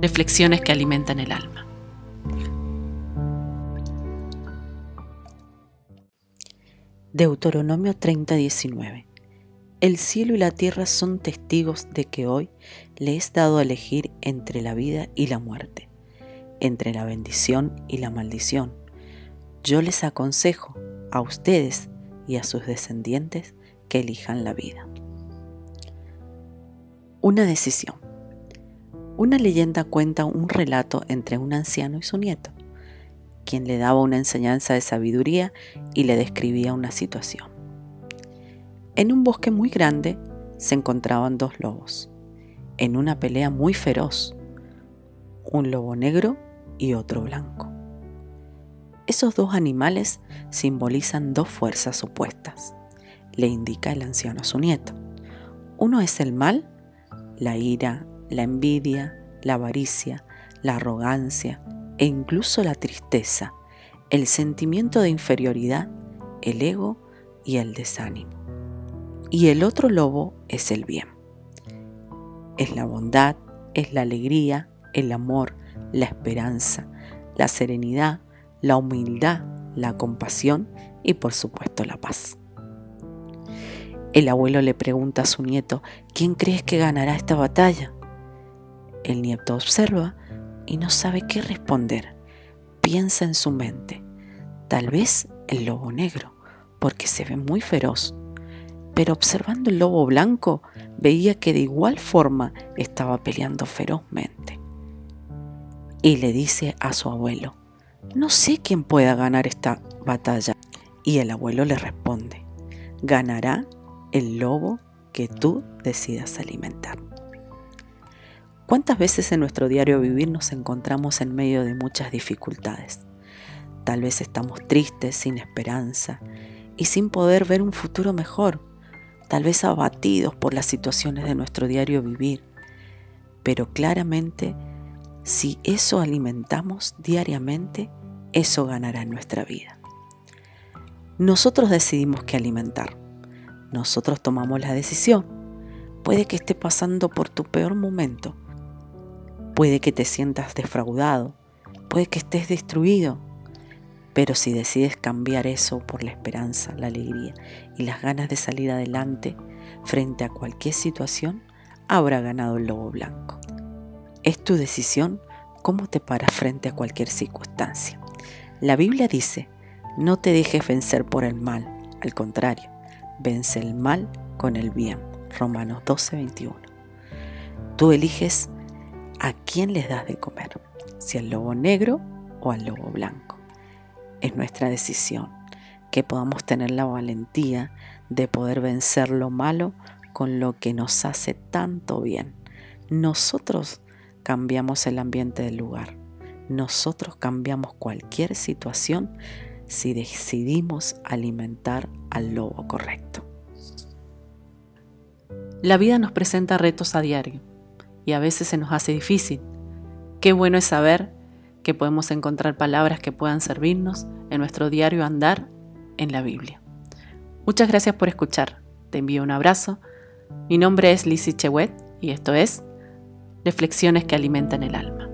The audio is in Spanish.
Reflexiones que alimentan el alma. Deuteronomio 30:19 El cielo y la tierra son testigos de que hoy le he dado a elegir entre la vida y la muerte, entre la bendición y la maldición. Yo les aconsejo a ustedes y a sus descendientes que elijan la vida. Una decisión. Una leyenda cuenta un relato entre un anciano y su nieto, quien le daba una enseñanza de sabiduría y le describía una situación. En un bosque muy grande se encontraban dos lobos, en una pelea muy feroz, un lobo negro y otro blanco. Esos dos animales simbolizan dos fuerzas opuestas, le indica el anciano a su nieto. Uno es el mal la ira, la envidia, la avaricia, la arrogancia e incluso la tristeza, el sentimiento de inferioridad, el ego y el desánimo. Y el otro lobo es el bien. Es la bondad, es la alegría, el amor, la esperanza, la serenidad, la humildad, la compasión y por supuesto la paz. El abuelo le pregunta a su nieto, ¿quién crees que ganará esta batalla? El nieto observa y no sabe qué responder. Piensa en su mente. Tal vez el lobo negro, porque se ve muy feroz. Pero observando el lobo blanco, veía que de igual forma estaba peleando ferozmente. Y le dice a su abuelo, no sé quién pueda ganar esta batalla. Y el abuelo le responde, ganará el lobo que tú decidas alimentar. ¿Cuántas veces en nuestro diario vivir nos encontramos en medio de muchas dificultades? Tal vez estamos tristes, sin esperanza y sin poder ver un futuro mejor, tal vez abatidos por las situaciones de nuestro diario vivir, pero claramente si eso alimentamos diariamente, eso ganará en nuestra vida. Nosotros decidimos qué alimentar nosotros tomamos la decisión. Puede que esté pasando por tu peor momento. Puede que te sientas defraudado. Puede que estés destruido. Pero si decides cambiar eso por la esperanza, la alegría y las ganas de salir adelante frente a cualquier situación, habrá ganado el lobo blanco. Es tu decisión cómo te paras frente a cualquier circunstancia. La Biblia dice, no te dejes vencer por el mal, al contrario, vence el mal con el bien. Romanos 12, 21. Tú eliges a quién les das de comer, si al lobo negro o al lobo blanco. Es nuestra decisión que podamos tener la valentía de poder vencer lo malo con lo que nos hace tanto bien. Nosotros cambiamos el ambiente del lugar. Nosotros cambiamos cualquier situación si decidimos alimentar al lobo correcto. La vida nos presenta retos a diario y a veces se nos hace difícil. Qué bueno es saber que podemos encontrar palabras que puedan servirnos en nuestro diario andar en la Biblia. Muchas gracias por escuchar. Te envío un abrazo. Mi nombre es Lizzie Chewet y esto es Reflexiones que alimentan el alma.